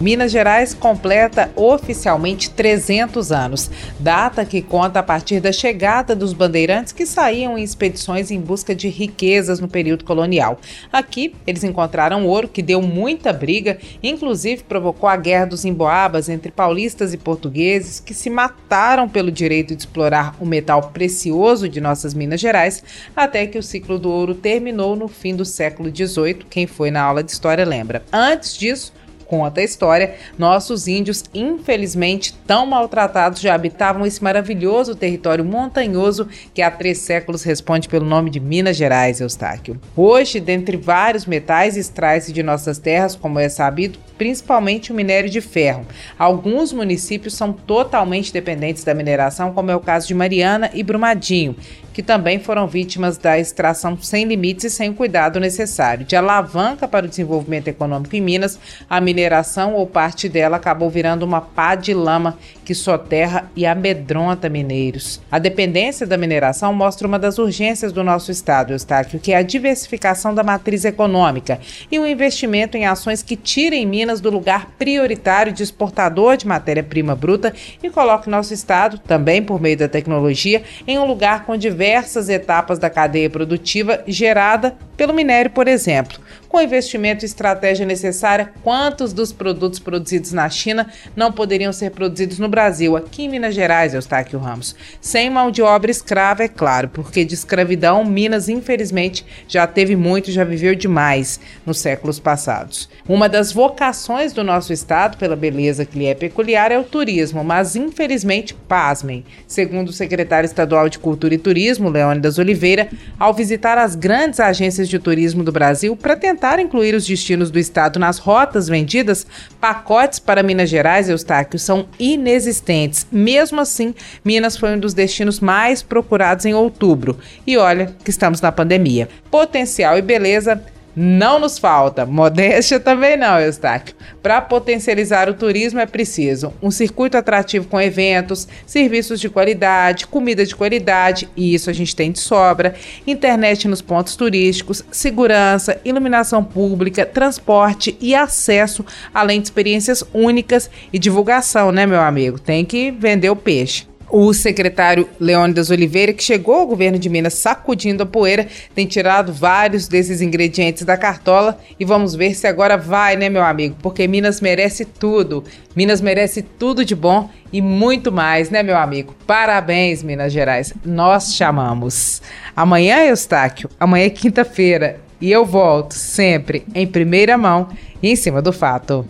Minas Gerais completa oficialmente 300 anos, data que conta a partir da chegada dos bandeirantes que saíam em expedições em busca de riquezas no período colonial. Aqui, eles encontraram ouro que deu muita briga, inclusive provocou a guerra dos emboabas entre paulistas e portugueses que se mataram pelo direito de explorar o metal precioso de nossas Minas Gerais, até que o ciclo do ouro terminou no fim do século XVIII. Quem foi na aula de história lembra. Antes disso, conta a história, nossos índios, infelizmente tão maltratados, já habitavam esse maravilhoso território montanhoso que há três séculos responde pelo nome de Minas Gerais, Eustáquio. Hoje, dentre vários metais, extrai-se de nossas terras, como é sabido, principalmente o minério de ferro. Alguns municípios são totalmente dependentes da mineração, como é o caso de Mariana e Brumadinho, que também foram vítimas da extração sem limites e sem o cuidado necessário. De alavanca para o desenvolvimento econômico em Minas, a mineração ou parte dela acabou virando uma pá de lama que soterra e amedronta mineiros. A dependência da mineração mostra uma das urgências do nosso estado, Eustáquio, que é a diversificação da matriz econômica e o investimento em ações que tirem Minas do lugar prioritário de exportador de matéria-prima bruta e coloque nosso estado, também por meio da tecnologia, em um lugar com diversas etapas da cadeia produtiva gerada pelo minério, por exemplo. Com investimento e estratégia necessária, quantos dos produtos produzidos na China não poderiam ser produzidos no Brasil, aqui em Minas Gerais, Eustáquio Ramos? Sem mão de obra escrava, é claro, porque de escravidão, Minas, infelizmente, já teve muito, já viveu demais nos séculos passados. Uma das vocações do nosso estado, pela beleza que lhe é peculiar, é o turismo, mas infelizmente, pasmem, segundo o secretário estadual de Cultura e Turismo, Leônidas Oliveira, ao visitar as grandes agências de turismo do Brasil para tentar incluir os destinos do estado nas rotas vendidas, pacotes para Minas Gerais, Eustáquio, são inexistentes. Mesmo assim, Minas foi um dos destinos mais procurados em outubro. E olha que estamos na pandemia. Potencial e beleza não nos falta. Modéstia também não, Eustáquio. Para potencializar o turismo é preciso um circuito atrativo com eventos, serviços de qualidade, comida de qualidade, e isso a gente tem de sobra, internet nos pontos turísticos, segurança, iluminação pública, transporte e acesso, além de experiências únicas e divulgação, né, meu amigo? Tem que vender o peixe. O secretário Leônidas Oliveira, que chegou ao governo de Minas sacudindo a poeira, tem tirado vários desses ingredientes da cartola e vamos ver se agora vai, né, meu amigo? Porque Minas merece tudo. Minas merece tudo de bom e muito mais, né, meu amigo? Parabéns, Minas Gerais. Nós chamamos. Amanhã, Eustáquio, amanhã é quinta-feira e eu volto sempre em primeira mão e em cima do fato.